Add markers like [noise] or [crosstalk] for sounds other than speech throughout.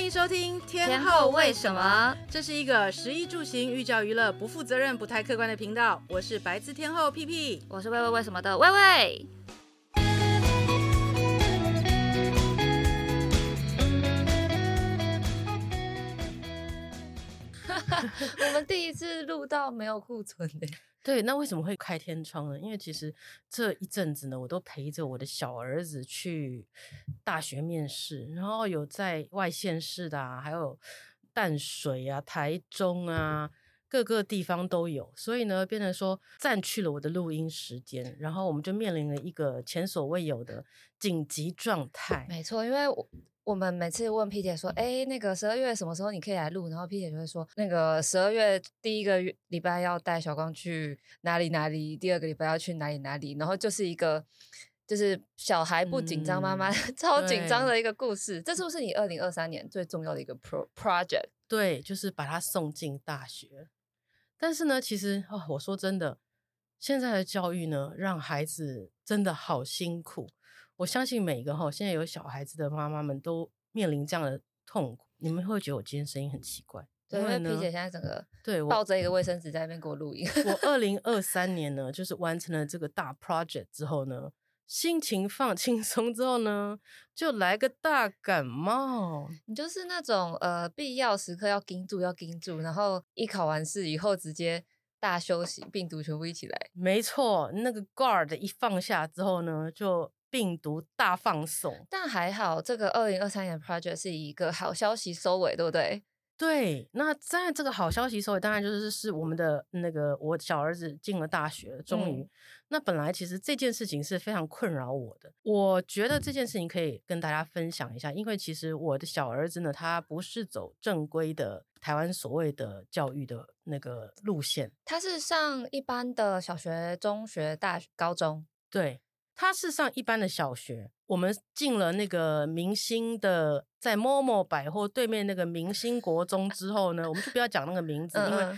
欢迎收听天天后为什么？这是一个食衣住行、寓教于乐、不负责任、不太客观的频道。我是白字天后屁屁，我是喂喂为什么的喂喂。[laughs] [laughs] 我们第一次录到没有库存的。对，那为什么会开天窗呢？因为其实这一阵子呢，我都陪着我的小儿子去大学面试，然后有在外县市的啊，还有淡水啊、台中啊，各个地方都有，所以呢，变成说占去了我的录音时间，然后我们就面临了一个前所未有的紧急状态。没错，因为我。我们每次问 P 姐说：“哎，那个十二月什么时候你可以来录？”然后 P 姐就会说：“那个十二月第一个月礼拜要带小光去哪里哪里，第二个礼拜要去哪里哪里。”然后就是一个就是小孩不紧张，妈妈、嗯、超紧张的一个故事。这是不是你二零二三年最重要的一个 pro project？对，就是把他送进大学。但是呢，其实哦，我说真的，现在的教育呢，让孩子真的好辛苦。我相信每一个哈，现在有小孩子的妈妈们都面临这样的痛苦。你们会觉得我今天声音很奇怪，对，因为 P 姐现在整个对抱着一个卫生纸在那边给我录音。我二零二三 [laughs] 年呢，就是完成了这个大 project 之后呢，心情放轻松之后呢，就来个大感冒。你就是那种呃，必要时刻要盯住，要盯住，然后一考完试以后直接大休息，病毒全部一起来。没错，那个 guard 一放下之后呢，就。病毒大放送，但还好，这个二零二三年的 project 是以一个好消息收尾，对不对？对，那在这个好消息时候，当然就是是我们的那个我小儿子进了大学，终于。嗯、那本来其实这件事情是非常困扰我的，我觉得这件事情可以跟大家分享一下，因为其实我的小儿子呢，他不是走正规的台湾所谓的教育的那个路线，他是上一般的小学、中学、大学、高中，对。他是上一般的小学，我们进了那个明星的，在 Momo 百货对面那个明星国中之后呢，我们就不要讲那个名字，因为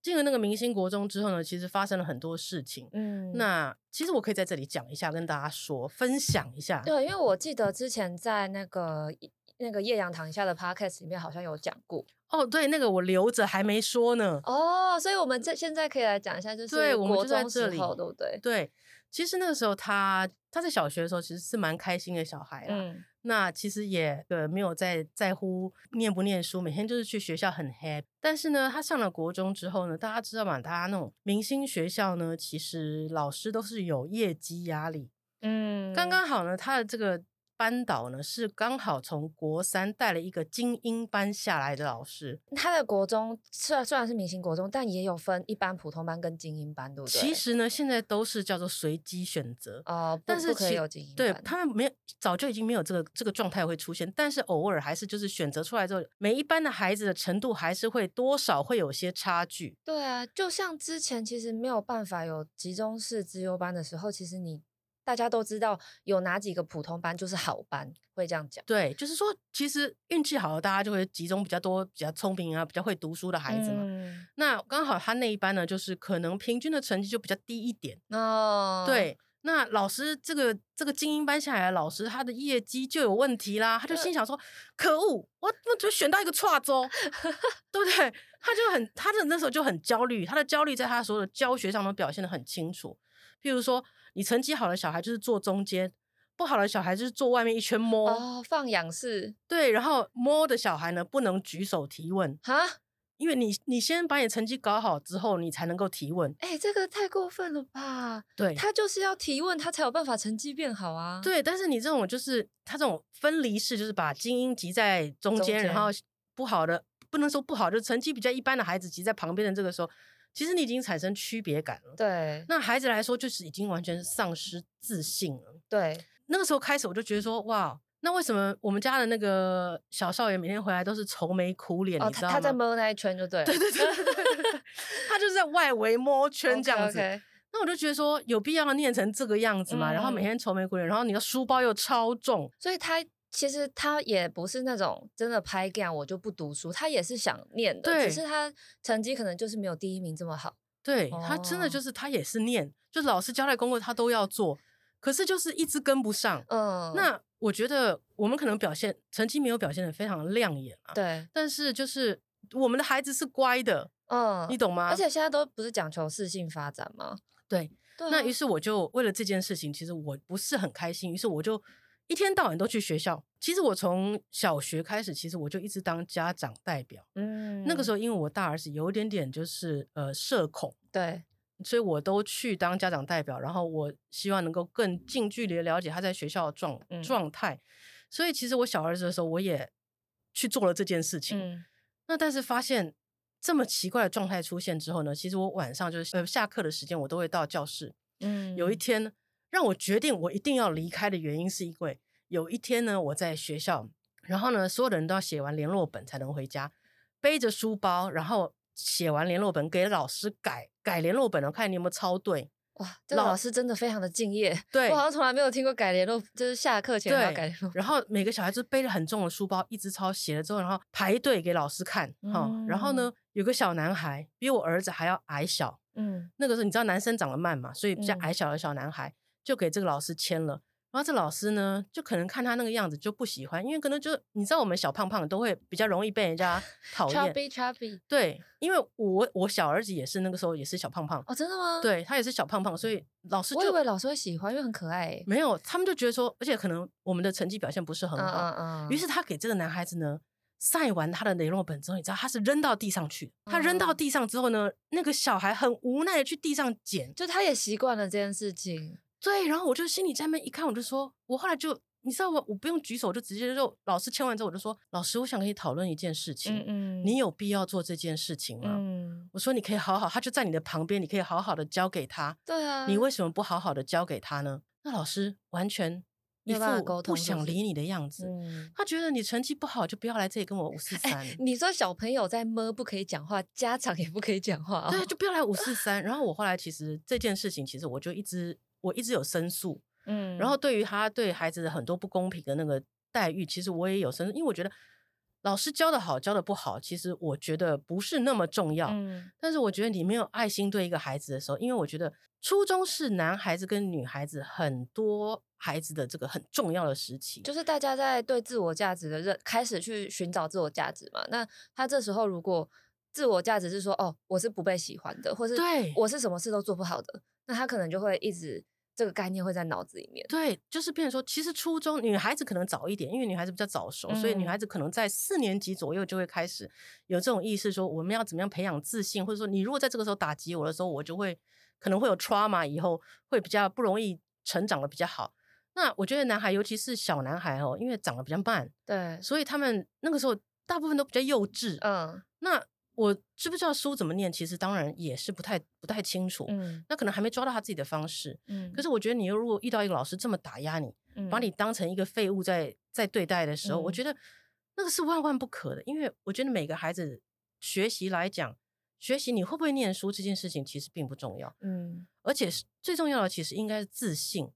进了那个明星国中之后呢，其实发生了很多事情。嗯，那其实我可以在这里讲一下，跟大家说，分享一下。对，因为我记得之前在那个那个叶阳堂下的 Podcast 里面好像有讲过。哦，对，那个我留着还没说呢。哦，所以我们这现在可以来讲一下，就是对，我们就在这里，对不对？对。其实那个时候他他在小学的时候其实是蛮开心的小孩啦，嗯、那其实也呃没有在在乎念不念书，每天就是去学校很 happy。但是呢，他上了国中之后呢，大家知道嘛，大家那种明星学校呢，其实老师都是有业绩压力，嗯，刚刚好呢，他的这个。班导呢是刚好从国三带了一个精英班下来的老师。他的国中虽然虽然是明星国中，但也有分一般普通班跟精英班，对不对？其实呢，现在都是叫做随机选择哦，但是可以有精英班。对，他们没有早就已经没有这个这个状态会出现，但是偶尔还是就是选择出来之后，每一班的孩子的程度还是会多少会有些差距。对啊，就像之前其实没有办法有集中式资优班的时候，其实你。大家都知道有哪几个普通班就是好班，会这样讲。对，就是说，其实运气好的大家就会集中比较多、比较聪明啊、比较会读书的孩子嘛。嗯、那刚好他那一班呢，就是可能平均的成绩就比较低一点。哦，对。那老师这个这个精英班下来的老师，他的业绩就有问题啦。他就心想说：“呃、可恶，我我就选到一个错州，[laughs] 对不对？”他就很，他的那时候就很焦虑，他的焦虑在他所有的教学上都表现的很清楚。譬如说。你成绩好的小孩就是坐中间，不好的小孩就是坐外面一圈摸哦，放养式。对，然后摸的小孩呢，不能举手提问哈，因为你你先把你成绩搞好之后，你才能够提问。哎，这个太过分了吧？对，他就是要提问，他才有办法成绩变好啊。对，但是你这种就是他这种分离式，就是把精英集在中间，中间然后不好的不能说不好，就成绩比较一般的孩子集在旁边的这个时候。其实你已经产生区别感了，对。那孩子来说，就是已经完全丧失自信了，对。那个时候开始，我就觉得说，哇，那为什么我们家的那个小少爷每天回来都是愁眉苦脸？哦，你知道吗？他在摸那一圈就对，对对对，[laughs] 他就是在外围摸圈这样子。Okay, okay. 那我就觉得说，有必要念成这个样子吗？嗯、然后每天愁眉苦脸，然后你的书包又超重，所以他。其实他也不是那种真的拍 game 我就不读书，他也是想念的，对只是他成绩可能就是没有第一名这么好。对，他真的就是他也是念，就是老师交代功课他都要做，可是就是一直跟不上。嗯，那我觉得我们可能表现成绩没有表现的非常亮眼啊，对，但是就是我们的孩子是乖的，嗯，你懂吗？而且现在都不是讲求适性发展吗？对，对啊，那于是我就为了这件事情，其实我不是很开心，于是我就一天到晚都去学校。其实我从小学开始，其实我就一直当家长代表，嗯，那个时候因为我大儿子有一点点就是呃社恐，对。所以我都去当家长代表，然后我希望能够更近距离的了解他在学校的状状态。所以其实我小儿子的时候，我也去做了这件事情。嗯、那但是发现这么奇怪的状态出现之后呢，其实我晚上就是呃下课的时间，我都会到教室。嗯，有一天让我决定我一定要离开的原因，是因为有一天呢，我在学校，然后呢，所有的人都要写完联络本才能回家，背着书包，然后。写完联络本给老师改改联络本，我看你有没有抄对。哇，这个老师真的非常的敬业。对，我好像从来没有听过改联络，就是下课前要改联络。然后每个小孩子背着很重的书包，一直抄写了之后，然后排队给老师看。嗯，然后呢，有个小男孩比我儿子还要矮小。嗯，那个时候你知道男生长得慢嘛，所以比较矮小的小男孩、嗯、就给这个老师签了。然后这老师呢，就可能看他那个样子就不喜欢，因为可能就你知道我们小胖胖都会比较容易被人家 [laughs] 讨厌。Chubby Chubby。对，因为我我小儿子也是那个时候也是小胖胖。哦，真的吗？对，他也是小胖胖，所以老师就我以为老师会喜欢，因为很可爱。没有，他们就觉得说，而且可能我们的成绩表现不是很好，嗯嗯嗯。于是他给这个男孩子呢晒完他的雷诺本之后，你知道他是扔到地上去。他扔到地上之后呢，那个小孩很无奈的去地上捡，就他也习惯了这件事情。对，然后我就心里在那边一看，我就说，我后来就你知道吗？我不用举手，我就直接就老师签完之后，我就说，老师，我想跟你讨论一件事情，嗯嗯，你有必要做这件事情吗？嗯，我说你可以好好，他就在你的旁边，你可以好好的教给他。对啊，你为什么不好好的教给他呢？那老师完全一副不想理你的样子，嗯，他觉得你成绩不好就不要来这里跟我五四三。你说小朋友在么不可以讲话，家长也不可以讲话，哦，对，就不要来五四三。然后我后来其实这件事情，其实我就一直。我一直有申诉，嗯，然后对于他对孩子的很多不公平的那个待遇，其实我也有申诉，因为我觉得老师教的好，教的不好，其实我觉得不是那么重要，嗯，但是我觉得你没有爱心对一个孩子的时候，因为我觉得初中是男孩子跟女孩子很多孩子的这个很重要的时期，就。是大家在对自我价值的认开始去寻找自我价值嘛，那他这时候如果自我价值是说哦，我是不被喜欢的，或是对。我是什么事都做不好的，那他可能就会一直。这个概念会在脑子里面。对，就是变成说，其实初中女孩子可能早一点，因为女孩子比较早熟，嗯、所以女孩子可能在四年级左右就会开始有这种意识，说我们要怎么样培养自信，或者说你如果在这个时候打击我的时候，我就会可能会有 trauma，以后会比较不容易成长的比较好。那我觉得男孩，尤其是小男孩哦，因为长得比较慢，对，所以他们那个时候大部分都比较幼稚。嗯，那。我知不知道书怎么念？其实当然也是不太不太清楚。嗯，那可能还没抓到他自己的方式。嗯，可是我觉得你又如果遇到一个老师这么打压你，嗯，把你当成一个废物在在对待的时候，嗯，我觉得那个是万万不可的。因为我觉得每个孩子学习来讲，学习你会不会念书这件事情其实并不重要。嗯，而且是最重要的，其实应该是自信。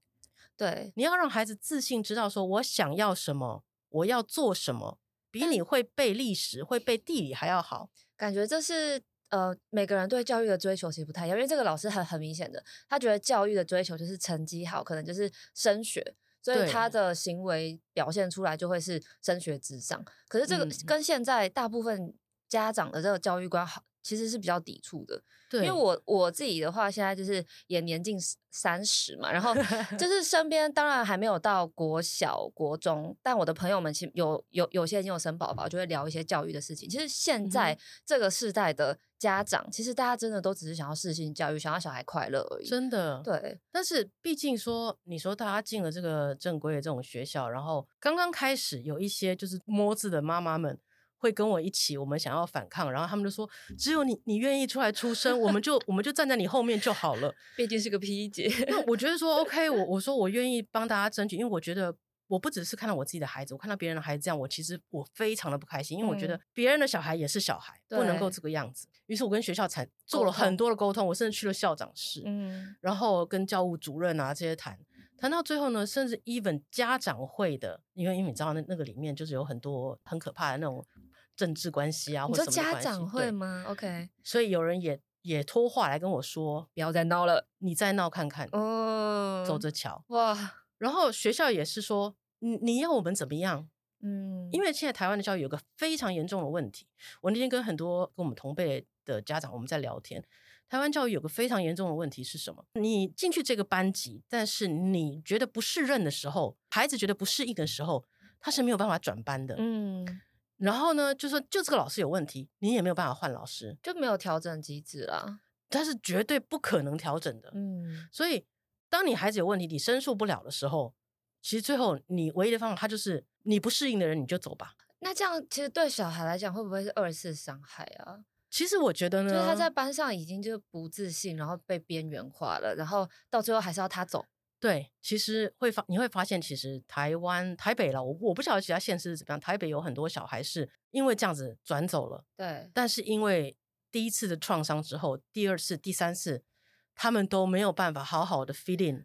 对，你要让孩子自信，知道说我想要什么，我要做什么，比你会背历史、会背地理还要好。感觉这是呃每个人对教育的追求其实不太一样，因为这个老师很很明显的，他觉得教育的追求就是成绩好，可能就是升学，所以他的行为表现出来就会是升学至上。可是这个跟现在大部分家长的这个教育观好，其实是比较抵触的。对，因为我我自己的话，现在就是也年近三十嘛，然后 [laughs] 就是身边当然还没有到国小、国中，但我的朋友们其实有有有些已经有生宝宝，就会聊一些教育的事情。其实现在这个世代的家长，嗯、其实大家真的都只是想要适性教育，想要小孩快乐而已。真的，对。但是毕竟说，你说大家进了这个正规的这种学校，然后刚刚开始有一些就是摸字的妈妈们。会跟我一起，我们想要反抗，然后他们就说：“只有你，你愿意出来出声，我们就我们就站在你后面就好了。”毕竟是个 P 姐，那我觉得说 [laughs] OK，我我说我愿意帮大家争取，因为我觉得我不只是看到我自己的孩子，我看到别人的孩子这样，我其实我非常的不开心，因为我觉得别人的小孩也是小孩，嗯、不能够这个样子。于是我跟学校才做了很多的沟通，我甚至去了校长室，嗯，然后跟教务主任啊这些谈，谈到最后呢，甚至 even 家长会的，因为因为你知道那那个里面就是有很多很可怕的那种。政治关系啊，或者家长会吗？OK，所以有人也也托话来跟我说，不要再闹了，你再闹看看，哦，走着瞧。哇，然后学校也是说，你你要我们怎么样？嗯，因为现在台湾的教育有个非常严重的问题。我那天跟很多跟我们同辈的家长我们在聊天，台湾教育有个非常严重的问题是什么？你进去这个班级，但是你觉得不适任的时候，孩子觉得不适应的时候，他是没有办法转班的。嗯，然后呢，就说就这个老师有问题，你也没有办法换老师，就没有调整机制啦。他是绝对不可能调整的。嗯，所以当你孩子有问题，你申诉不了的时候。其实最后，你唯一的方法，他就是你不适应的人，你就走吧。那这样其实对小孩来讲，会不会是二次伤害啊？其实我觉得呢，就是他在班上已经就不自信，然后被边缘化了，然后到最后还是要他走。对，其实会发你会发现，其实台湾台北了，我我不晓得其他县市是怎么样。台北有很多小孩是因为这样子转走了，对。但是因为第一次的创伤之后，第二次、第三次，他们都没有办法好好的 fit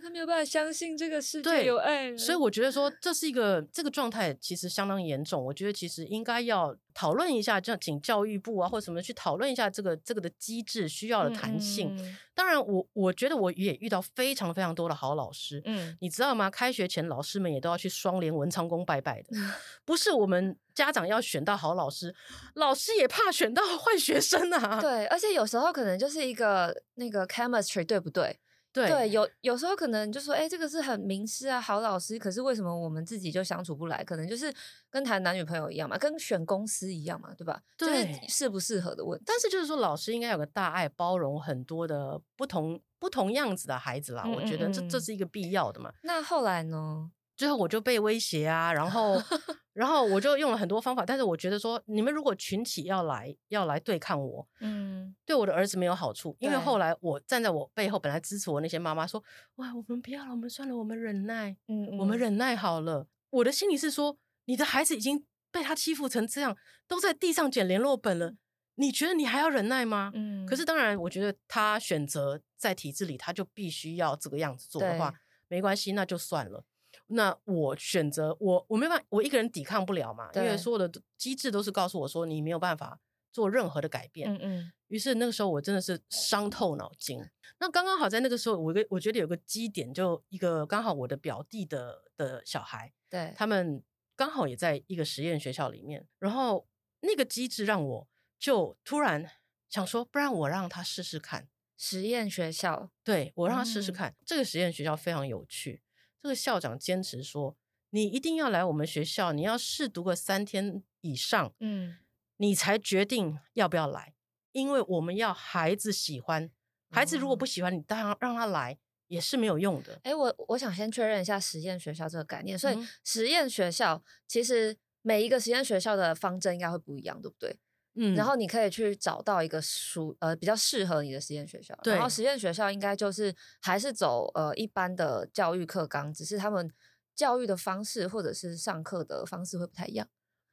他没有办法相信这个世界有爱，所以我觉得说这是一个这个状态其实相当严重。我觉得其实应该要讨论一下，这样请教育部啊或者什么去讨论一下这个这个的机制需要的弹性。当然我，我我觉得我也遇到非常非常多的好老师。嗯，你知道吗？开学前老师们也都要去双连文昌宫拜拜的，[laughs] 不是我们家长要选到好老师，老师也怕选到 [laughs] 坏学生啊。对，而且有时候可能就是一个那个 chemistry 对不对？对，对，有有时候可能就说，哎，这个是很名师啊，好老师，可是为什么我们自己就相处不来？可能就是跟谈男女朋友一样嘛，跟选公司一样嘛，对吧？对，就是适不适合的问题。但是就是说，老师应该有个大爱，包容很多的不同不同样子的孩子啦。嗯嗯嗯，我觉得这这是一个必要的嘛。那后来呢？最后我就被威胁啊，然后，[laughs] 然后我就用了很多方法，但是我觉得说，你们如果群体要来要来对抗我，嗯，对我的儿子没有好处，因为后来我站在我背后，本来支持我那些妈妈说，哇，我们不要了，我们算了，我们忍耐，嗯，嗯，我们忍耐好了。我的心里是说，你的孩子已经被他欺负成这样，都在地上捡联络本了，你觉得你还要忍耐吗？嗯，可是当然，我觉得他选择在体制里，他就必须要这个样子做的话，没关系，那就算了。那我选择我我没办法，我一个人抵抗不了嘛，因为所有的机制都是告诉我说你没有办法做任何的改变。嗯嗯。于是那个时候我真的是伤透脑筋。那刚刚好在那个时候，我个我觉得有个基点，就一个刚好我的表弟的的小孩，对，他们刚好也在一个实验学校里面，然后那个机制让我就突然想说，不然我让他试试看实验学校。对，我让他试试看，嗯，这个实验学校非常有趣。这个校长坚持说：“你一定要来我们学校，你要试读个三天以上，嗯，你才决定要不要来。因为我们要孩子喜欢，孩子如果不喜欢，你当然让他来也是没有用的。”哎，我我想先确认一下实验学校这个概念。所以实验学校其实每一个实验学校的方针应该会不一样，对不对？嗯，然后你可以去找到一个属呃比较适合你的实验学校，对，然后实验学校应该就是还是走呃一般的教育课纲，只是他们教育的方式或者是上课的方式会不太一样。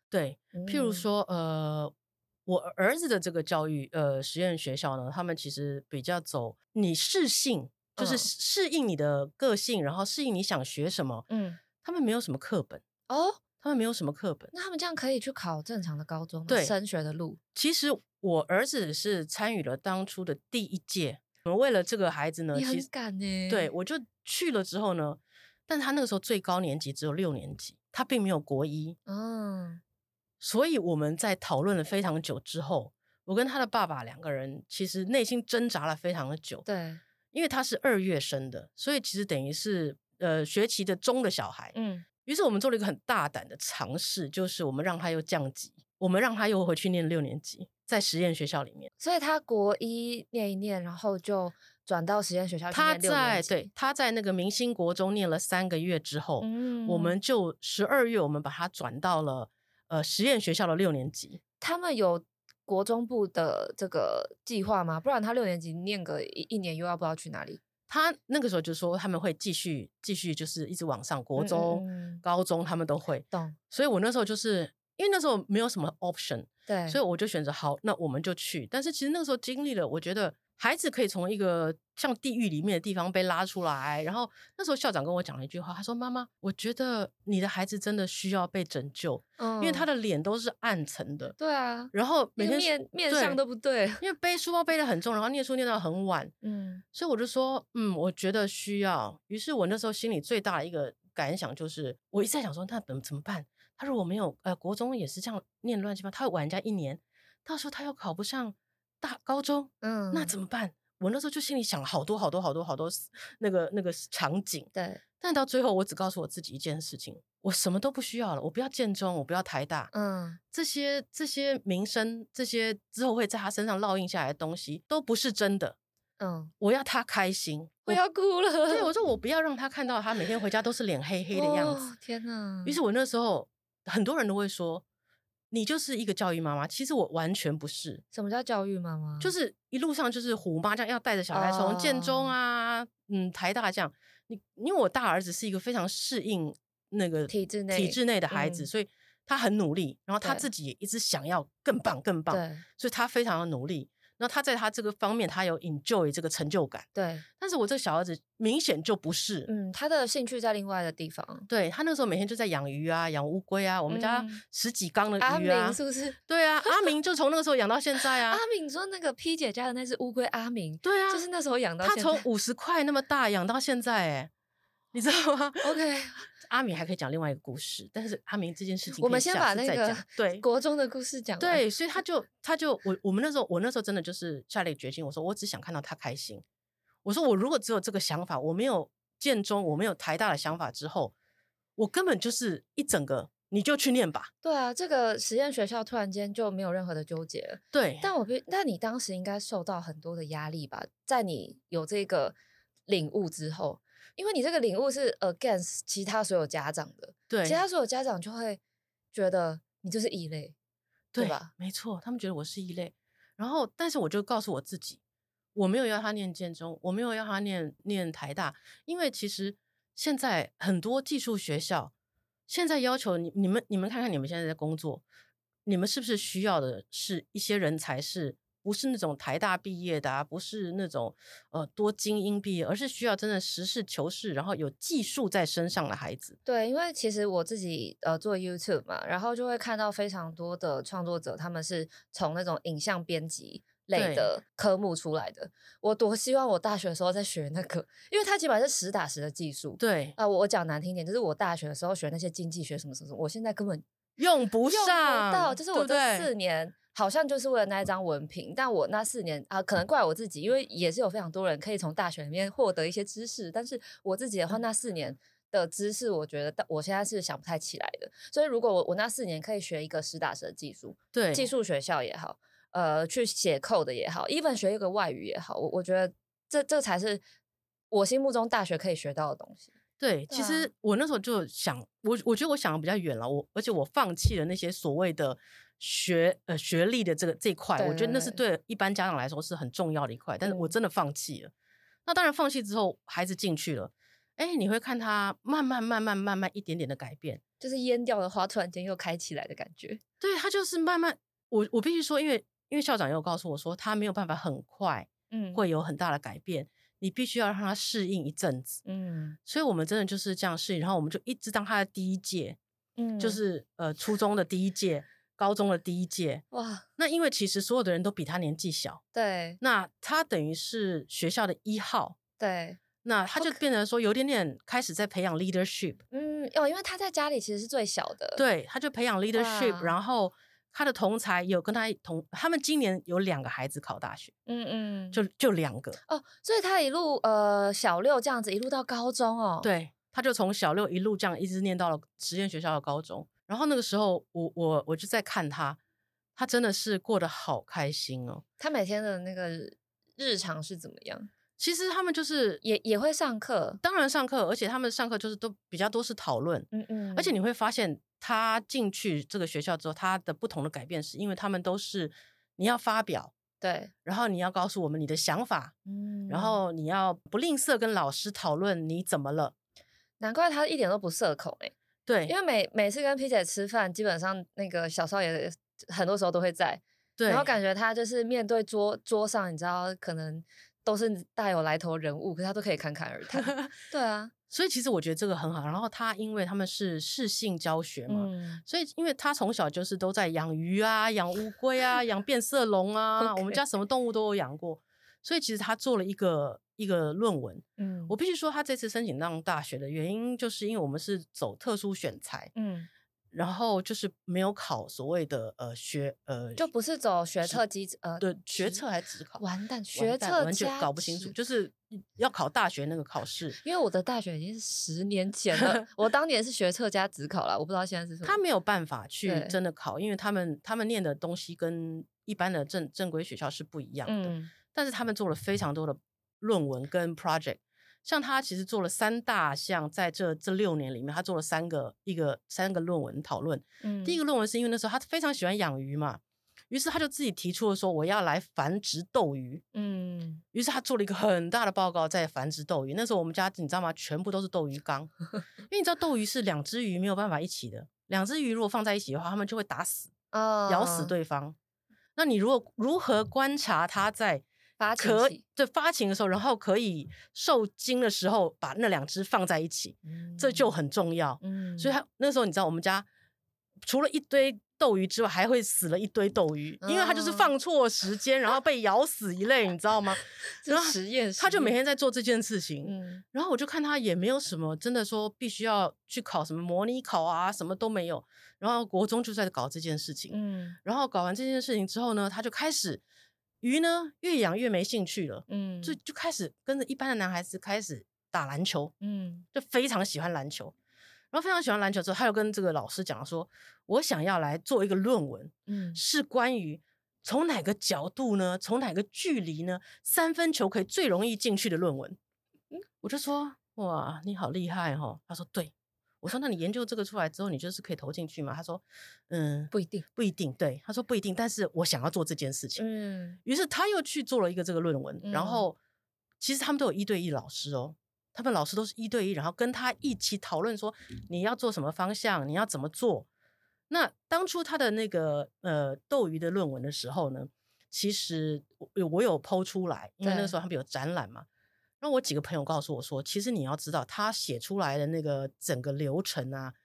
对，譬如说呃我儿子的这个教育呃实验学校呢，他们其实比较走你适性，就是适应你的个性，嗯，然后适应你想学什么。嗯，他们没有什么课本哦。他们没有什么课本，那他们这样可以去考正常的高中，对，升学的路。其实我儿子是参与了当初的第一届，我为了这个孩子呢，你很敢呢？对，我就去了之后呢，但他那个时候最高年级只有六年级，他并没有国一，嗯，所以我们在讨论了非常久之后，我跟他的爸爸两个人其实内心挣扎了非常的久，对，因为他是二月生的，所以其实等于是呃学期的中的小孩，嗯。于是我们做了一个很大胆的尝试，就是我们让他又降级，我们让他又回去念六年级，在实验学校里面。所以他国一念一念，然后就转到实验学校。他在对，他在那个明星国中念了三个月之后，嗯，我们就十二月我们把他转到了呃实验学校的六年级。他们有国中部的这个计划吗？不然他六年级念个一一年又要不知道去哪里。他那个时候就说他们会继续继续，就是一直往上，国中、嗯、高中他们都会。懂。所以我那时候就是因为那时候没有什么 option，对，所以我就选择好，那我们就去。但是其实那个时候经历了，我觉得。孩子可以从一个像地狱里面的地方被拉出来，然后那时候校长跟我讲了一句话，他说：“妈妈，我觉得你的孩子真的需要被拯救，嗯，因为他的脸都是暗沉的，对啊，然后每天面面相都不对，因为背书包背的很重，然后念书念到很晚，嗯，所以我就说，嗯，我觉得需要。于是我那时候心里最大的一个感想就是，我一直在想说，那怎么怎么办？他如果没有呃国中也是这样念乱七八糟，他会晚人家一年，到时候他又考不上大高中，嗯，那怎么办？我那时候就心里想了好多好多好多好多那个那个场景，对。但到最后，我只告诉我自己一件事情：我什么都不需要了，我不要建中，我不要台大，嗯，这些这些名声，这些之后会在他身上烙印下来的东西，都不是真的。嗯，我要他开心，我要哭了。对，我说我不要让他看到他每天回家都是脸黑黑的样子。哦，天哪！于是我那时候很多人都会说，你就是一个教育妈妈。其实我完全不是。什么叫教育妈妈？就 [laughs] 是一路上就是虎妈这样，要带着小孩从建中啊，哦、嗯，台大这样。你因为我大儿子是一个非常适应那个体制内体制内的孩子，嗯、所以他很努力，然后他自己也一直想要更棒更棒，所以他非常的努力。那他在他这个方面，他有 enjoy 这个成就感。对，但是我这个小儿子明显就不是。嗯，他的兴趣在另外的地方。对，他那时候每天就在养鱼啊，养乌龟啊，我们家十几缸的鱼啊。阿明是不是？对啊，阿明 [laughs] 就从那个时候养到现在啊。阿明说那个 P 姐家的那只乌龟阿明，对啊，就是那时候养到现在。他从五十块那么大养到现在，哎，你知道吗？OK。[laughs] 阿明还可以讲另外一个故事，但是阿明这件事情，我们先把那个对国中的故事讲。对，所以他就他就我我们那时候我那时候真的就是下了一个决心，我说我只想看到他开心。我说我如果只有这个想法，我没有建中，我没有台大的想法之后，我根本就是一整个你就去念吧。对啊，这个实验学校突然间就没有任何的纠结了。对，但我那你当时应该受到很多的压力吧？在你有这个领悟之后。因为你这个领悟是 against 其他所有家长的，对，其他所有家长就会觉得你就是异类，对，对吧？没错，他们觉得我是异类。然后，但是我就告诉我自己，我没有要他念建中，我没有要他念念台大，因为其实现在很多技术学校现在要求你，你们你们看看你们现在在工作，你们是不是需要的是一些人才是？不是那种台大毕业的啊，不是那种呃多精英毕业，而是需要真的实事求是，然后有技术在身上的孩子。对，因为其实我自己呃做 YouTube 嘛，然后就会看到非常多的创作者，他们是从那种影像编辑类的科目出来的。我多希望我大学的时候在学那个，因为它基本上是实打实的技术。对啊，呃，我我讲难听点，就是我大学的时候学那些经济学什么什么什么，我现在根本用不上，用不到，就是我这四年。对好像就是为了那一张文凭，但我那四年啊，可能怪我自己，因为也是有非常多人可以从大学里面获得一些知识，但是我自己的话，那四年的知识，我觉得我现在是想不太起来的。所以如果我我那四年可以学一个实打实的技术，对，技术学校也好，呃，去写 code 也好，even 学一个外语也好，我我觉得这这才是我心目中大学可以学到的东西。对，其实我那时候就想，我我觉得我想的比较远了，我而且我放弃了那些所谓的。学呃学历的这个这一块，我觉得那是对一般家长来说是很重要的一块，但是我真的放弃了。那当然放弃之后，孩子进去了，哎，你会看他慢慢慢慢慢慢一点点的改变，就是淹掉的花突然间又开起来的感觉。对，他就是慢慢，我我必须说，因为因为校长也有告诉我说，他没有办法很快，嗯，会有很大的改变，你必须要让他适应一阵子，嗯，所以我们真的就是这样适应，然后我们就一直当他的第一届，嗯，就是呃初中的第一届。高中的第一届。哇，那因为其实所有的人都比他年纪小，对，那他等于是学校的一号，对，那他就变成说有点点开始在培养 leadership，嗯，哦，因为他在家里其实是最小的，对，他就培养 leadership，然后他的同才有跟他同，他们今年有两个孩子考大学，嗯嗯，就就两个哦，所以他一路呃小六这样子一路到高中哦，对，他就从小六一路这样一直念到了实验学校的高中。然后那个时候，我我我就在看他，他真的是过得好开心哦。他每天的那个日常是怎么样？其实他们就是也也会上课，当然上课，而且他们上课就是都比较多是讨论，嗯嗯。而且你会发现，他进去这个学校之后，他的不同的改变是因为他们都是你要发表，对，然后你要告诉我们你的想法，嗯，然后你要不吝啬跟老师讨论你怎么了。难怪他一点都不社恐哎。对，因为每每次跟 P 姐吃饭，基本上那个小少爷很多时候都会在，对，然后感觉他就是面对桌桌上，你知道，可能都是大有来头人物，可是他都可以侃侃而谈。[laughs] 对啊，所以其实我觉得这个很好。然后他因为他们是适性教学嘛，嗯、所以因为他从小就是都在养鱼啊、养乌龟啊、养变色龙啊 [laughs]. 我们家什么动物都有养过，所以其实他做了一个一个论文。嗯，我必须说，他这次申请上大学的原因，就是因为我们是走特殊选材。嗯。然后就是没有考所谓的呃学呃，就不是走学测机呃对学测还是指考？完蛋，学测完全搞不清楚，就是要考大学那个考试。因为我的大学已经是十年前了，[laughs] 我当年是学测加职考了，我不知道现在是什么。他没有办法去真的考，因为他们他们念的东西跟一般的正正规学校是不一样的。嗯，但是他们做了非常多的论文跟 project。像他其实做了三大项，在这这六年里面，他做了三个一个三个论文讨论。嗯，第一个论文是因为那时候他非常喜欢养鱼嘛，于是他就自己提出了说我要来繁殖斗鱼。嗯，于是他做了一个很大的报告在繁殖斗鱼。那时候我们家你知道吗？全部都是斗鱼缸，因为你知道斗鱼是两只鱼没有办法一起的，两只鱼如果放在一起的话，他们就会打死，咬死对方。那你如果如何观察它在？发可对发情的时候，然后可以受精的时候，把那两只放在一起，嗯、这就很重要。嗯，所以他那时候你知道，我们家除了一堆斗鱼之外，还会死了一堆斗鱼，哦、因为他就是放错时间，然后被咬死一类，你知道吗？[laughs] 然后实验，实验，他就每天在做这件事情。嗯，然后我就看他也没有什么真的说必须要去考什么模拟考啊，什么都没有。然后国中就在搞这件事情。嗯，然后搞完这件事情之后呢，他就开始。鱼呢，越养越没兴趣了，嗯，就就开始跟着一般的男孩子开始打篮球，嗯，就非常喜欢篮球，然后非常喜欢篮球之后，他又跟这个老师讲说，我想要来做一个论文，嗯，是关于从哪个角度呢，从哪个距离呢，三分球可以最容易进去的论文，嗯，我就说，哇，你好厉害哦，他说对。我说：“那你研究这个出来之后，你就是可以投进去吗？”他说：“嗯，不一定，不一定。”对，他说：“不一定。”但是我想要做这件事情。嗯，于是他又去做了一个这个论文。嗯、然后，其实他们都有一对一老师哦，他们老师都是一对一，然后跟他一起讨论说你要做什么方向，你要怎么做。那当初他的那个呃斗鱼的论文的时候呢，其实我我有 po 出来，因为那个时候他们有展览嘛。那我几个朋友告诉我说，其实你要知道，他写出来的那个整个流程啊，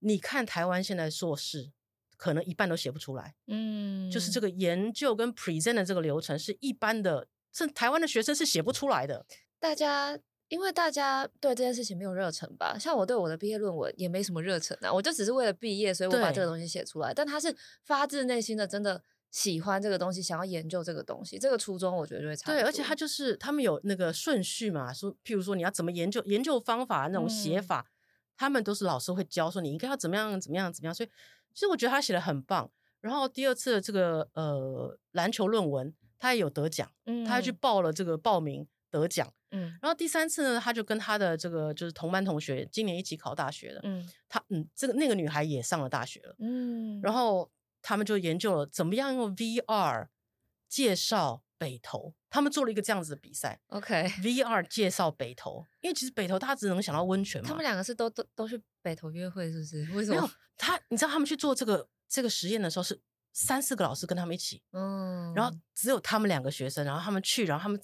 你看台湾现在硕士可能一半都写不出来。嗯，就是这个研究跟 present 的这个流程是一般的，这台湾的学生是写不出来的。大家因为大家对这件事情没有热忱吧？像我对我的毕业论文也没什么热忱啊，我就只是为了毕业，所以我把这个东西写出来。但他是发自内心的，真的。喜欢这个东西，想要研究这个东西，这个初衷我觉得就会差。对，而且他就是他们有那个顺序嘛，说譬如说你要怎么研究，研究方法那种写法，嗯、他们都是老师会教，说你应该要怎么样怎么样怎么样。所以其实我觉得他写的很棒。然后第二次的这个呃篮球论文，他也有得奖，嗯、他还去报了这个报名得奖。嗯，然后第三次呢，他就跟他的这个就是同班同学，今年一起考大学的，嗯，他嗯这个那个女孩也上了大学了，嗯，然后。他们就研究了怎么样用 VR 介绍北投，他们做了一个这样子的比赛。OK，VR 介绍北投，因为其实北投大家只能想到温泉嘛。他们两个是都都都去北投约会，是不是？为什么？没有他，你知道他们去做这个这个实验的时候是三四个老师跟他们一起，嗯，然后只有他们两个学生，然后他们去，然后他们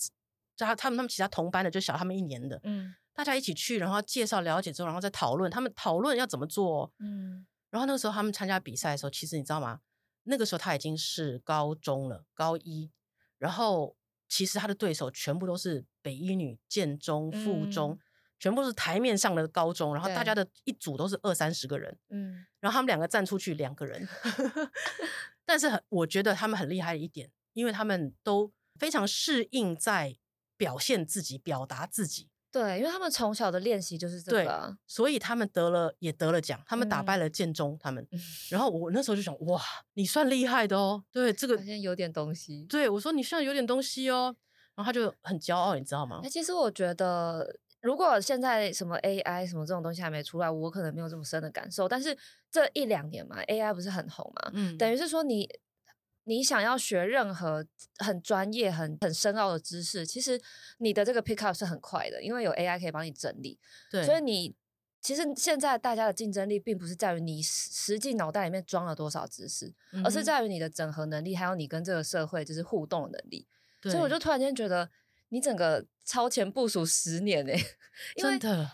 加他们他们其他同班的就小他们一年的，嗯，大家一起去，然后介绍了解之后，然后再讨论，他们讨论要怎么做，嗯。然后那个时候他们参加比赛的时候，其实你知道吗？那个时候他已经是高中了，高一。然后其实他的对手全部都是北一女、建中、附中，嗯、全部是台面上的高中。然后大家的一组都是二三十个人，嗯。然后他们两个站出去两个人，[laughs] 但是很，我觉得他们很厉害的一点，因为他们都非常适应在表现自己、表达自己。对，因为他们从小的练习就是这个、啊，所以他们得了也得了奖，他们打败了建中，嗯、他们。[laughs] 然后我那时候就想，哇，你算厉害的哦。对，这个好像有点东西。对，我说你算有点东西哦。然后他就很骄傲，你知道吗？其实我觉得，如果现在什么 AI 什么这种东西还没出来，我可能没有这么深的感受。但是这一两年嘛，AI 不是很红嘛，嗯，等于是说你。你想要学任何很专业、很很深奥的知识，其实你的这个 pick up 是很快的，因为有 AI 可以帮你整理。对，所以你其实现在大家的竞争力并不是在于你实际脑袋里面装了多少知识，嗯、而是在于你的整合能力，还有你跟这个社会就是互动的能力。所以我就突然间觉得，你整个超前部署十年呢、欸，[laughs] 真的。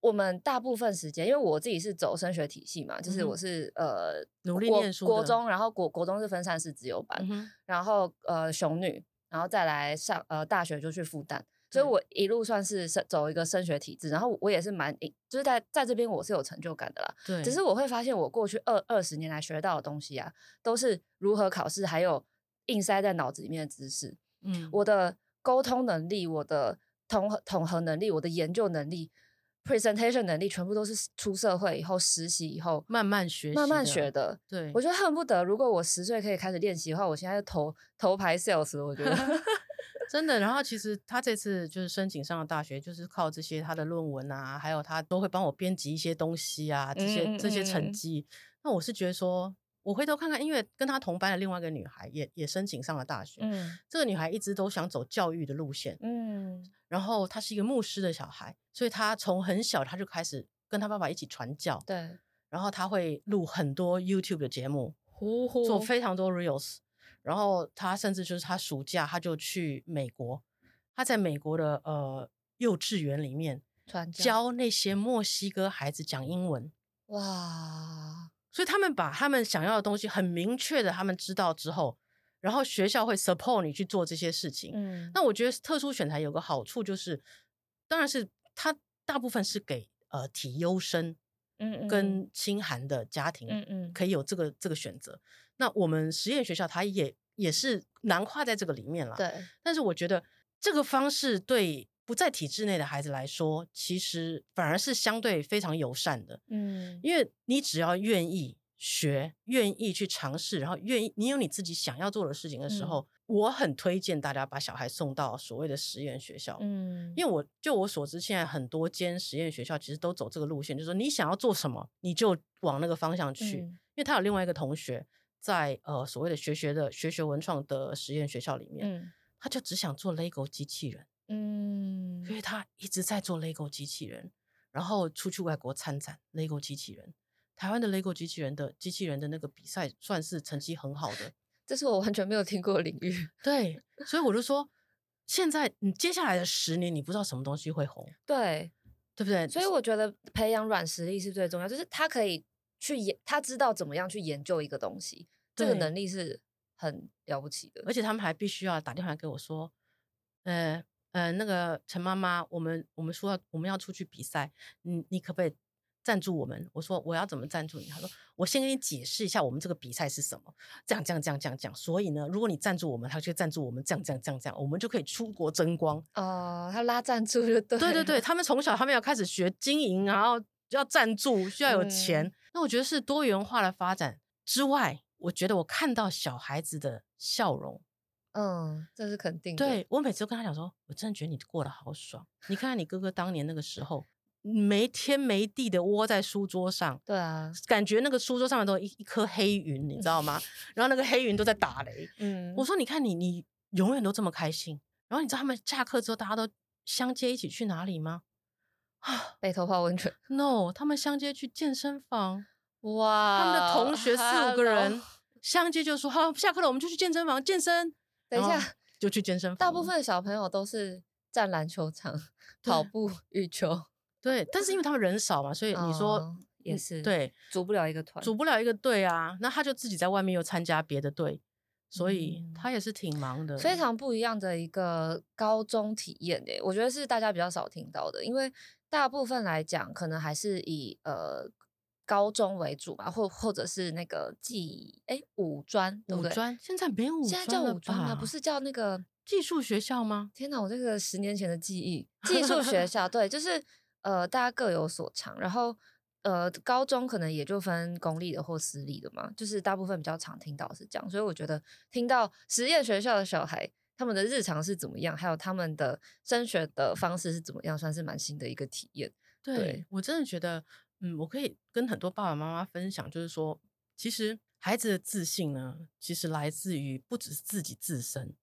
我们大部分时间，因为我自己是走升学体系嘛，就是我是、嗯、呃努力念书国，国中，然后国国中是分散式自由班，嗯、然后呃雄女，然后再来上呃大学就去复旦，所以我一路算是升走一个升学体制，然后我也是蛮，就是在在这边我是有成就感的啦。对，只是我会发现我过去二二十年来学到的东西啊，都是如何考试，还有硬塞在脑子里面的知识。嗯，我的沟通能力，我的统合统合能力，我的研究能力。Presentation 能力全部都是出社会以后实习以后慢慢学慢慢学的。对，我觉得恨不得如果我十岁可以开始练习的话，我现在就头头牌 sales。我觉得 [laughs] [laughs] 真的。然后其实他这次就是申请上了大学，就是靠这些他的论文啊，还有他都会帮我编辑一些东西啊，这些这些成绩。嗯嗯嗯，那我是觉得说，我回头看看，因为跟他同班的另外一个女孩也也申请上了大学。嗯，这个女孩一直都想走教育的路线。嗯。然后她是一个牧师的小孩，所以她从很小她就开始跟她爸爸一起传教。对，然后她会录很多 YouTube 的节目，呼呼做非常多 Reels。然后她甚至就是她暑假她就去美国，她在美国的呃幼稚园里面传教，教那些墨西哥孩子讲英文。哇！所以他们把他们想要的东西很明确的他们知道之后。然后学校会 support 你去做这些事情。嗯，那我觉得特殊选材有个好处就是，当然是它大部分是给呃体优生，嗯跟清寒的家庭，嗯嗯，可以有这个这个选择。那我们实验学校它也也是囊括在这个里面了。对。但是我觉得这个方式对不在体制内的孩子来说，其实反而是相对非常友善的。嗯，因为你只要愿意。学愿意去尝试，然后愿意你有你自己想要做的事情的时候，嗯、我很推荐大家把小孩送到所谓的实验学校。嗯，因为我就我所知，现在很多间实验学校其实都走这个路线，就是说你想要做什么，你就往那个方向去。嗯、因为他有另外一个同学在呃所谓的学学的学学文创的实验学校里面，嗯、他就只想做 Lego 机器人。嗯，因为他一直在做 Lego 机器人，然后出去外国参展 Lego 机器人。台湾的 LEGO 机器人的机器人的那个比赛算是成绩很好的，[laughs] 这是我完全没有听过的领域。对，所以我就说，现在你接下来的十年，你不知道什么东西会红，对，对不对？所以我觉得培养软实力是最重要，就是他可以去研，他知道怎么样去研究一个东西，这个能力是很了不起的。而且他们还必须要打电话给我说，呃呃，那个陈妈妈，我们我们说要我们要出去比赛，你你可不可以？赞助我们，我说我要怎么赞助你？他说我先给你解释一下我们这个比赛是什么，这样这样这样这样这样。所以呢，如果你赞助我们，他就赞助我们，这样这样这样这样，我们就可以出国争光。哦、呃，他拉赞助就对。对对对，他们从小他们要开始学经营，然后要赞助，需要有钱。嗯、那我觉得是多元化的发展之外，我觉得我看到小孩子的笑容，嗯，这是肯定的。对，我每次都跟他讲说，我真的觉得你过得好爽。你看看你哥哥当年那个时候。没天没地的窝在书桌上，对啊，感觉那个书桌上面都有一一颗黑云，你知道吗？[laughs] 然后那个黑云都在打雷。嗯，我说你看你，你永远都这么开心。然后你知道他们下课之后大家都相接一起去哪里吗？啊，北头泡温泉？No，他们相接去健身房。哇，他们的同学四五个人相接就说好，下课了，我们就去健身房健身。等一下 [laughs] 就去健身房。大部分小朋友都是站篮球场、跑步、羽球。对，但是因为他们人少嘛，所以你说、哦、也是对，组不了一个团，组不了一个队啊。那他就自己在外面又参加别的队，所以他也是挺忙的。非常不一样的一个高中体验诶，我觉得是大家比较少听到的，因为大部分来讲，可能还是以呃高中为主吧，或或者是那个技哎五专，对不对？五专现在没有五专，现在叫五专吗？不是叫那个技术学校吗？天哪，我这个十年前的记忆，[laughs] 技术学校对，就是。呃，大家各有所长，然后呃，高中可能也就分公立的或私立的嘛，就是大部分比较常听到是这样，所以我觉得听到实验学校的小孩他们的日常是怎么样，还有他们的升学的方式是怎么样，算是蛮新的一个体验。对，对我真的觉得，嗯，我可以跟很多爸爸妈妈分享，就是说，其实孩子的自信呢，其实来自于不只是自己自身，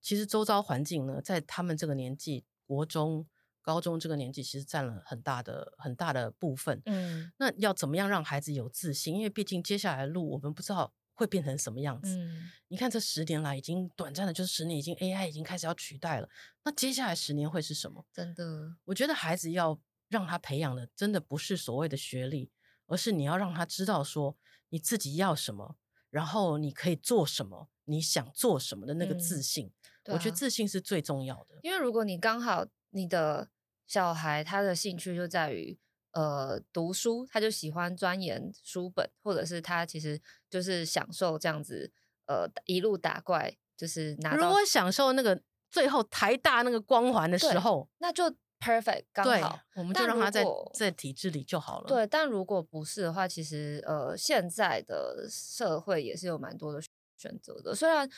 其实周遭环境呢，在他们这个年纪，国中。高中这个年纪其实占了很大的很大的部分，嗯，那要怎么样让孩子有自信？因为毕竟接下来的路我们不知道会变成什么样子。嗯，你看这十年来已经短暂的，就是十年已经 AI 已经开始要取代了，那接下来十年会是什么？真的，我觉得孩子要让他培养的，真的不是所谓的学历，而是你要让他知道说你自己要什么，然后你可以做什么，你想做什么的那个自信。嗯我觉得自信是最重要的。因为如果你刚好你的小孩他的兴趣就在于呃读书，他就喜欢钻研书本，或者是他其实就是享受这样子呃一路打怪，就是拿到。如果享受那个最后台大那个光环的时候，那就 perfect 刚好，我们就让他在在体制里就好了。对，但如果不是的话，其实呃现在的社会也是有蛮多的选择的。虽然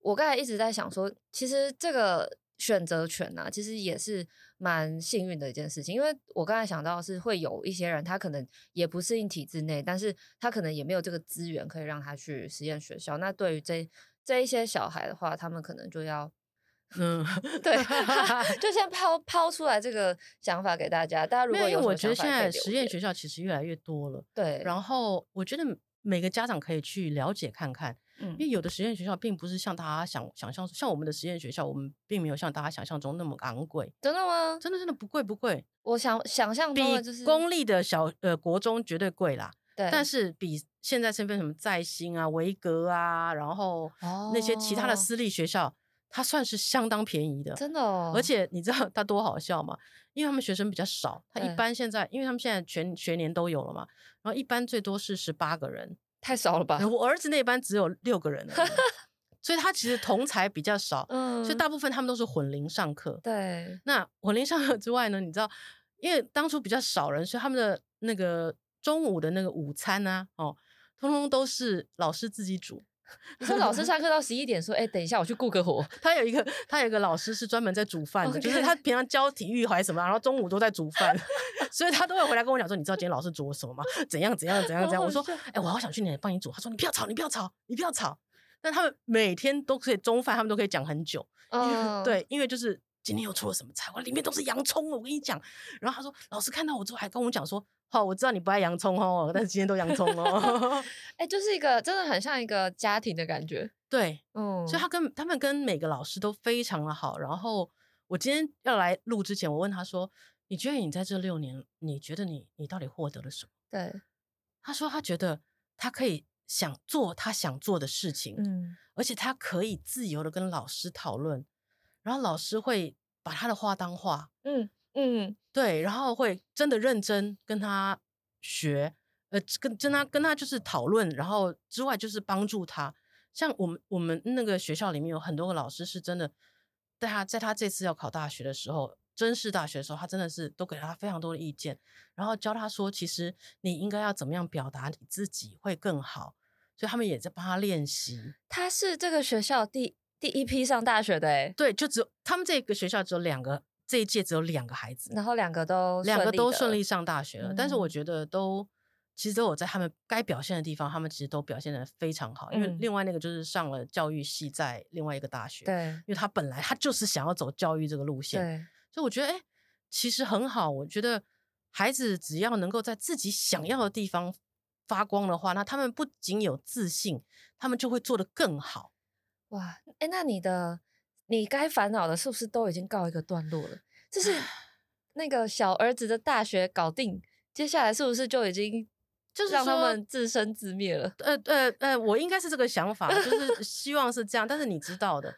我刚才一直在想说，其实这个。选择权啊，其实也是蛮幸运的一件事情，因为我刚才想到是会有一些人，他可能也不适应体制内，但是他可能也没有这个资源可以让他去实验学校。那对于这这一些小孩的话，他们可能就要，[laughs] 嗯，对，[laughs] 就先抛抛出来这个想法给大家。大家如果有，因为我觉得现在实验学校其实越来越多了，对，然后我觉得每个家长可以去了解看看。嗯因为有的实验学校并不是像大家想想象，像我们的实验学校，我们并没有像大家想象中那么昂贵。真的吗？真的真的不贵不贵。我想想象中的就是公立的小呃国中绝对贵啦。对。但是比现在身边什么在新啊、维格啊，然后那些其他的私立学校，哦、它算是相当便宜的。真的哦。而且你知道它多好笑吗？因为他们学生比较少，他一般现在，因为他们现在全学年都有了嘛，然后一般最多是十八个人。太少了吧？我儿子那班只有六个人，[laughs] 所以他其实同才比较少，嗯，所以大部分他们都是混龄上课。对，那混龄上课之外呢，你知道，因为当初比较少人，所以他们的那个中午的那个午餐呢、啊，哦，通通都是老师自己煮。[laughs] 你说老师上课到十一点，说，哎、欸，等一下我去顾个火。[laughs] 他有一个，他有一个老师是专门在煮饭的.就是他平常教体育还是什么，然后中午都在煮饭，[laughs] 所以他都会回来跟我讲说，你知道今天老师煮了什么吗？怎样怎样怎样怎样？我说，哎、欸，我好想去你那里帮你煮。他说，你不要吵，你不要吵，你不要吵。但他们每天都可以中饭，他们都可以讲很久。嗯，对，因为就是今天又出了什么菜，我，里面都是洋葱，我跟你讲。然后他说，老师看到我之后还跟我讲说。好，我知道你不爱洋葱哦，但是今天都洋葱哦。[laughs] 哎、欸，就是一个真的很像一个家庭的感觉。对，嗯，所以他跟他们跟每个老师都非常的好。然后我今天要来录之前，我问他说：“你觉得你在这六年，你觉得你你到底获得了什么？”对，他说他觉得他可以想做他想做的事情，嗯，而且他可以自由的跟老师讨论，然后老师会把他的话当话，嗯。嗯，对，然后会真的认真跟他学，呃，跟跟他跟他就是讨论，然后之外就是帮助他。像我们我们那个学校里面有很多个老师是真的，在他在他这次要考大学的时候，真是大学的时候，他真的是都给他非常多的意见，然后教他说，其实你应该要怎么样表达你自己会更好。所以他们也在帮他练习。他是这个学校第第一批上大学的，哎，对，就只有他们这个学校只有两个。这一届只有两个孩子，然后两个都两个都顺利上大学了。嗯、但是我觉得都其实都有在他们该表现的地方，他们其实都表现的非常好。因为另外那个就是上了教育系，在另外一个大学，对，因为他本来他就是想要走教育这个路线，对，所以我觉得哎，其实很好。我觉得孩子只要能够在自己想要的地方发光的话，那他们不仅有自信，他们就会做得更好。哇，哎，那你的。你该烦恼的是不是都已经告一个段落了？就是 [sighs] 那个小儿子的大学搞定，接下来是不是就已经就是让他们自生自灭了？呃呃呃，我应该是这个想法，就 [laughs] 是希望是这样。但是你知道的，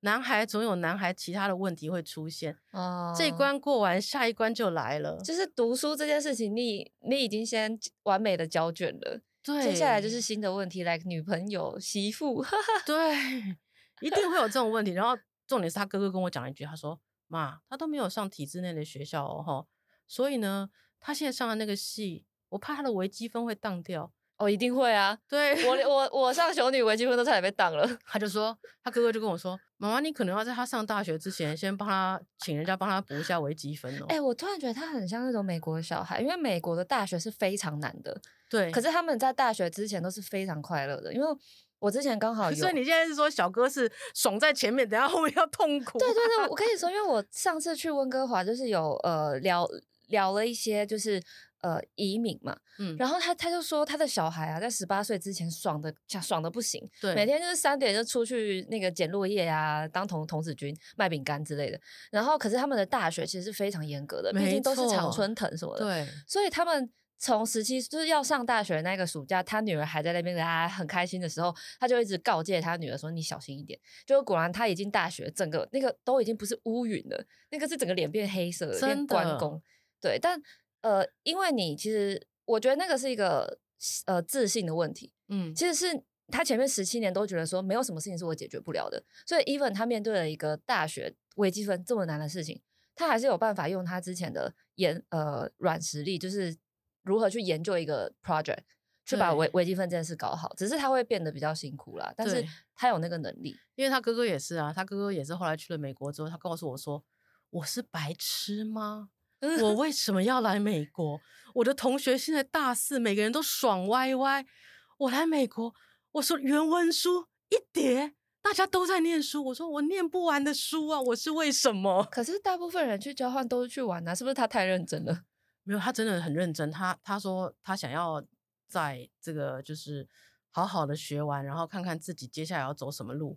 男孩总有男孩其他的问题会出现。哦，这一关过完，下一关就来了。就是读书这件事情你，你你已经先完美的交卷了，对，接下来就是新的问题来，like、女朋友、媳妇，[laughs] 对，一定会有这种问题，然后。重点是他哥哥跟我讲了一句，他说：“妈，他都没有上体制内的学校哦，所以呢，他现在上的那个系，我怕他的微积分会当掉。哦，一定会啊，对，我我我上雄女微积分都差点被当了。[laughs] 他就说，他哥哥就跟我说，妈妈，你可能要在他上大学之前，先帮他请人家帮他补一下微积分哦。哎、欸，我突然觉得他很像那种美国的小孩，因为美国的大学是非常难的，对，可是他们在大学之前都是非常快乐的，因为。我之前刚好有，[laughs] 所以你现在是说小哥是爽在前面，等下后面要痛苦。对对对，我跟你说，因为我上次去温哥华就是有呃聊聊了一些就是呃移民嘛，嗯，然后他他就说他的小孩啊在十八岁之前爽的想爽的不行，对，每天就是三点就出去那个捡落叶啊，当童童子军卖饼干之类的。然后可是他们的大学其实是非常严格的，毕竟都是常春藤什么的，对，所以他们。从十七就是要上大学那个暑假，他女儿还在那边，他很开心的时候，他就一直告诫他女儿说：“你小心一点。”就果然他已经大学，整个那个都已经不是乌云了，那个是整个脸变黑色的，变关公。对，但呃，因为你其实我觉得那个是一个呃自信的问题。嗯，其实是他前面十七年都觉得说没有什么事情是我解决不了的，所以 even 他面对了一个大学微积分这么难的事情，他还是有办法用他之前的研呃软实力，就是。如何去研究一个 project，去把微微积分这件事搞好，只是他会变得比较辛苦啦。但是他有那个能力，因为他哥哥也是啊，他哥哥也是后来去了美国之后，他告诉我说：“我是白痴吗？我 [laughs] 为什么要来美国？我的同学现在大四，每个人都爽歪歪，我来美国，我说原文书一叠，大家都在念书，我说我念不完的书啊，我是为什么？可是大部分人去交换都是去玩啊，是不是他太认真了？”没有，他真的很认真。他他说他想要在这个就是好好的学完，然后看看自己接下来要走什么路。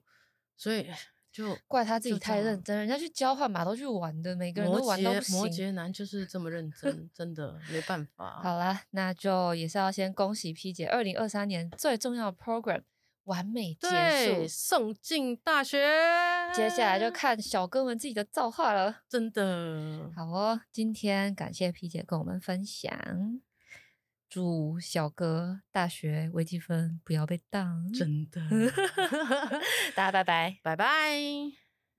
所以就怪他自己太认真，人家去交换嘛，都去玩的，每个人都玩到不行。摩羯男就是这么认真，真的没办法。好啦，那就也是要先恭喜 P 姐，二零二三年最重要的 program 完美结束，送进大学。接下来就看小哥们自己的造化了，真的。好哦，今天感谢 P 姐跟我们分享，祝小哥大学微积分不要被当，真的。[laughs] 大家拜拜，拜拜。